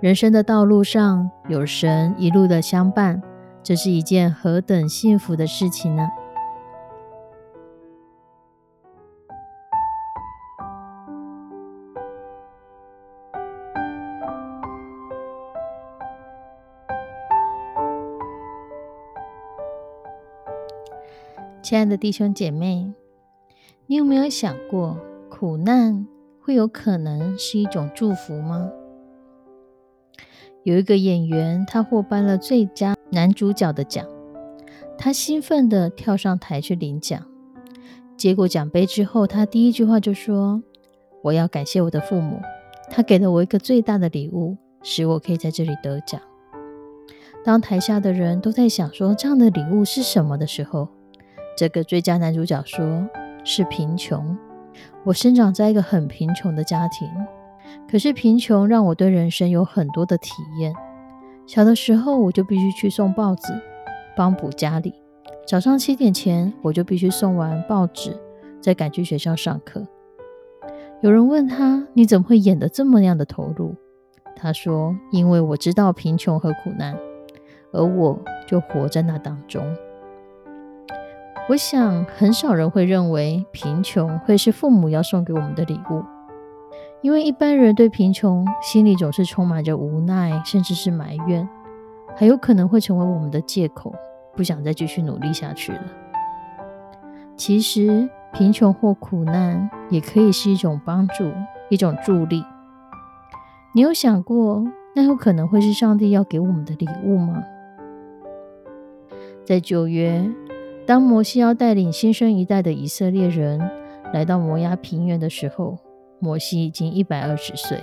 人生的道路上有神一路的相伴，这是一件何等幸福的事情呢？亲爱的弟兄姐妹，你有没有想过，苦难会有可能是一种祝福吗？有一个演员，他获颁了最佳男主角的奖，他兴奋地跳上台去领奖。接过奖杯之后，他第一句话就说：“我要感谢我的父母，他给了我一个最大的礼物，使我可以在这里得奖。”当台下的人都在想说这样的礼物是什么的时候，这个最佳男主角说：“是贫穷。我生长在一个很贫穷的家庭。”可是贫穷让我对人生有很多的体验。小的时候，我就必须去送报纸，帮补家里。早上七点前，我就必须送完报纸，再赶去学校上课。有人问他：“你怎么会演得这么样的投入？”他说：“因为我知道贫穷和苦难，而我就活在那当中。”我想，很少人会认为贫穷会是父母要送给我们的礼物。因为一般人对贫穷心里总是充满着无奈，甚至是埋怨，还有可能会成为我们的借口，不想再继续努力下去了。其实，贫穷或苦难也可以是一种帮助，一种助力。你有想过，那有可能会是上帝要给我们的礼物吗？在九月，当摩西要带领新生一代的以色列人来到摩崖平原的时候，摩西已经一百二十岁，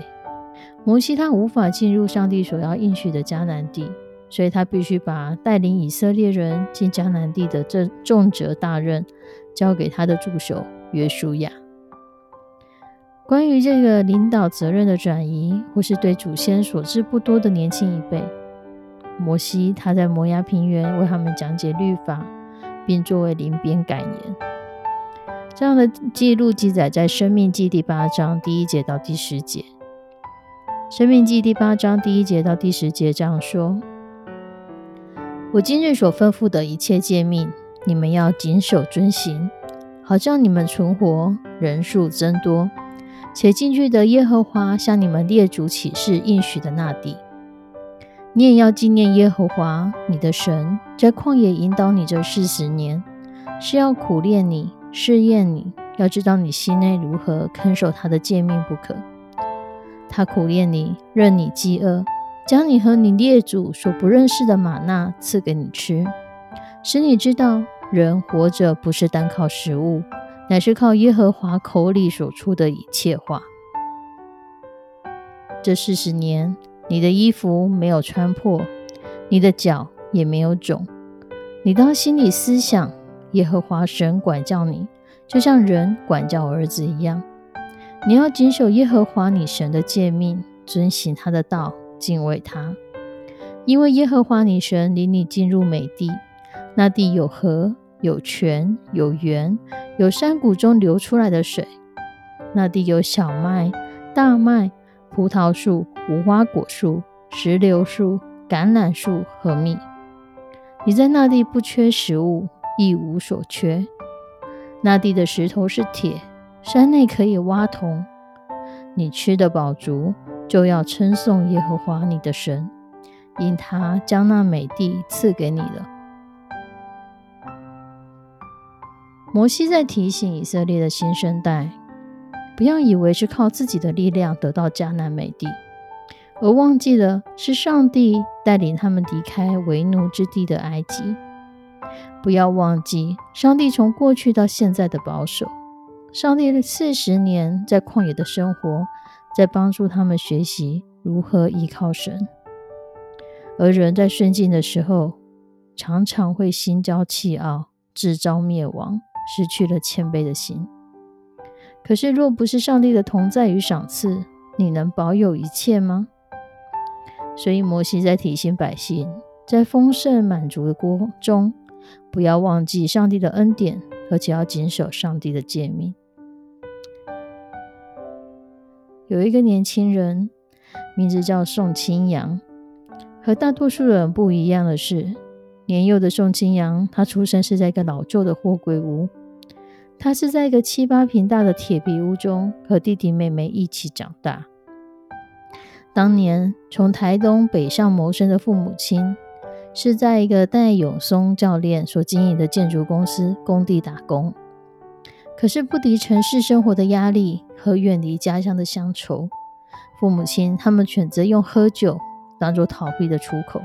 摩西他无法进入上帝所要应许的迦南地，所以他必须把带领以色列人进迦南地的这重责大任交给他的助手约书亚。关于这个领导责任的转移，或是对祖先所知不多的年轻一辈，摩西他在摩崖平原为他们讲解律法，并作为临边感言。这样的记录记载在《生命记》第八章第一节到第十节。《生命记》第八章第一节到第十节这样说：“我今日所吩咐的一切诫命，你们要谨守遵行，好叫你们存活，人数增多，且进去的耶和华向你们列祖起誓应许的那地。你也要纪念耶和华你的神，在旷野引导你这四十年，是要苦练你。”试验你，要知道你心内如何看守他的诫命不可。他苦练你，任你饥饿，将你和你列祖所不认识的玛纳赐给你吃，使你知道人活着不是单靠食物，乃是靠耶和华口里所出的一切话。这四十年，你的衣服没有穿破，你的脚也没有肿。你当心里思想。耶和华神管教你，就像人管教儿子一样。你要谨守耶和华你神的诫命，遵行他的道，敬畏他。因为耶和华你神领你进入美地，那地有河，有泉，有源，有山谷中流出来的水。那地有小麦、大麦、葡萄树、无花果树、石榴树、橄榄树和蜜。你在那地不缺食物。一无所缺。那地的石头是铁，山内可以挖铜。你吃得饱足，就要称颂耶和华你的神，因他将那美地赐给你了。摩西在提醒以色列的新生代，不要以为是靠自己的力量得到迦南美地，而忘记了是上帝带领他们离开为奴之地的埃及。不要忘记，上帝从过去到现在的保守。上帝的四十年在旷野的生活，在帮助他们学习如何依靠神。而人在顺境的时候，常常会心骄气傲，自招灭亡，失去了谦卑的心。可是，若不是上帝的同在与赏赐，你能保有一切吗？所以，摩西在提醒百姓，在丰盛满足的国中，不要忘记上帝的恩典，而且要谨守上帝的诫命。有一个年轻人，名字叫宋清扬。和大多数人不一样的是，年幼的宋清扬，他出生是在一个老旧的货柜屋。他是在一个七八平大的铁皮屋中，和弟弟妹妹一起长大。当年从台东北上谋生的父母亲，是在一个戴永松教练所经营的建筑公司工地打工。可是不敌城市生活的压力和远离家乡的乡愁，父母亲他们选择用喝酒。当做逃避的出口，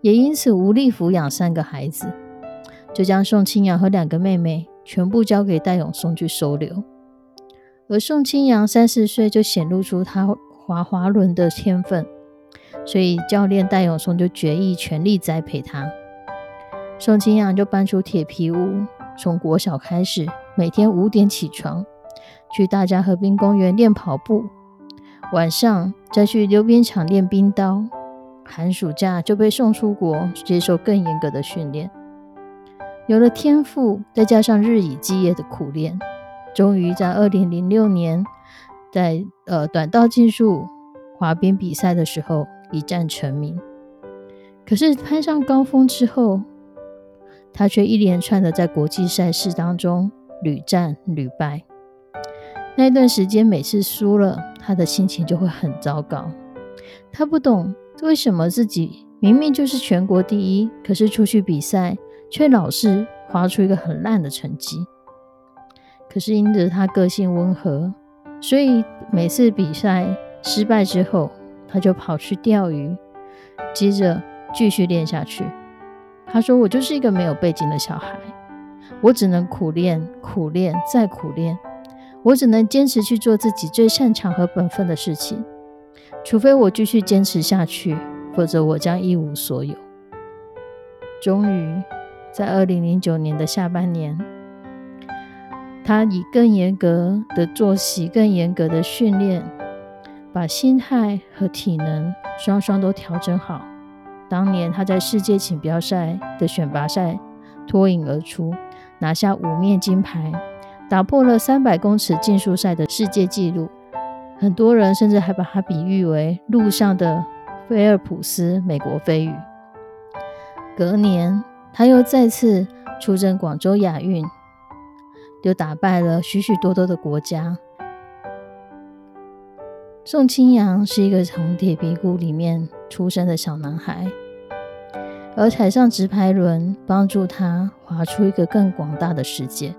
也因此无力抚养三个孩子，就将宋清扬和两个妹妹全部交给戴永松去收留。而宋清扬三四岁就显露出他滑滑轮的天分，所以教练戴永松就决意全力栽培他。宋清扬就搬出铁皮屋，从国小开始，每天五点起床，去大家河滨公园练跑步。晚上再去溜冰场练冰刀，寒暑假就被送出国接受更严格的训练。有了天赋，再加上日以继夜的苦练，终于在二零零六年，在呃短道竞速滑冰比赛的时候一战成名。可是攀上高峰之后，他却一连串的在国际赛事当中屡战屡败。那段时间，每次输了，他的心情就会很糟糕。他不懂为什么自己明明就是全国第一，可是出去比赛却老是划出一个很烂的成绩。可是因着他个性温和，所以每次比赛失败之后，他就跑去钓鱼，接着继续练下去。他说：“我就是一个没有背景的小孩，我只能苦练、苦练、再苦练。”我只能坚持去做自己最擅长和本分的事情，除非我继续坚持下去，否则我将一无所有。终于，在二零零九年的下半年，他以更严格的作息、更严格的训练，把心态和体能双双都调整好。当年他在世界锦标赛的选拔赛脱颖而出，拿下五面金牌。打破了三百公尺竞速赛的世界纪录，很多人甚至还把他比喻为路上的菲尔普斯，美国飞鱼。隔年，他又再次出征广州亚运，又打败了许许多多的国家。宋清扬是一个从铁皮屋里面出生的小男孩，而踩上直排轮，帮助他划出一个更广大的世界。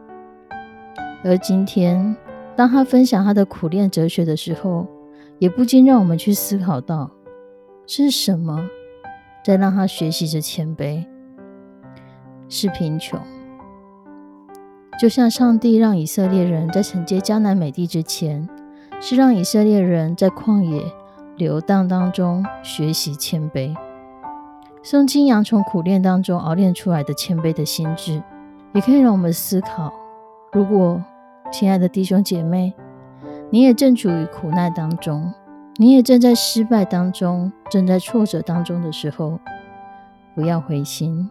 而今天，当他分享他的苦练哲学的时候，也不禁让我们去思考到：是什么在让他学习着谦卑？是贫穷。就像上帝让以色列人在承接迦南美地之前，是让以色列人在旷野流荡当中学习谦卑。宋清扬从苦练当中熬练出来的谦卑的心智，也可以让我们思考：如果亲爱的弟兄姐妹，你也正处于苦难当中，你也正在失败当中，正在挫折当中的时候，不要灰心。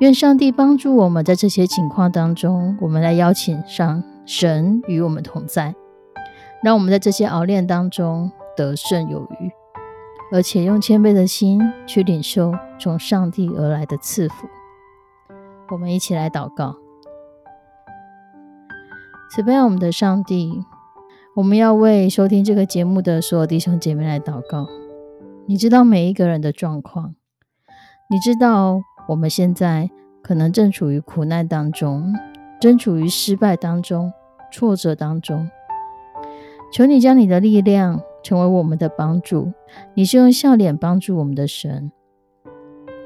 愿上帝帮助我们在这些情况当中，我们来邀请上神与我们同在，让我们在这些熬练当中得胜有余，而且用谦卑的心去领受从上帝而来的赐福。我们一起来祷告。慈悲我们的上帝，我们要为收听这个节目的所有弟兄姐妹来祷告。你知道每一个人的状况，你知道我们现在可能正处于苦难当中，正处于失败当中、挫折当中。求你将你的力量成为我们的帮助。你是用笑脸帮助我们的神。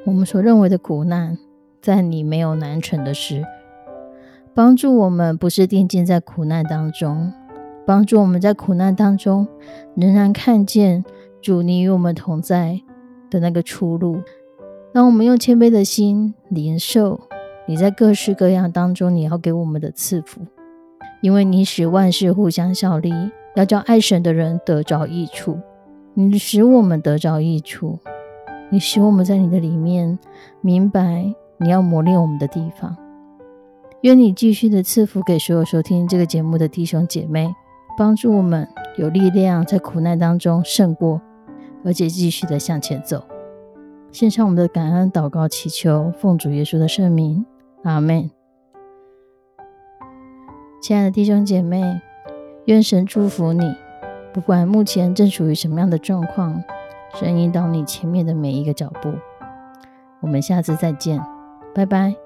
我们所认为的苦难，在你没有难成的事。帮助我们不是定睛在苦难当中，帮助我们在苦难当中仍然看见主，你与我们同在的那个出路。让我们用谦卑的心领受你在各式各样当中你要给我们的赐福，因为你使万事互相效力，要叫爱神的人得着益处。你使我们得着益处，你使我们在你的里面明白你要磨练我们的地方。愿你继续的赐福给所有收听这个节目的弟兄姐妹，帮助我们有力量在苦难当中胜过，而且继续的向前走。献上我们的感恩祷告，祈求奉主耶稣的圣名，阿门。亲爱的弟兄姐妹，愿神祝福你。不管目前正处于什么样的状况，神引导你前面的每一个脚步。我们下次再见，拜拜。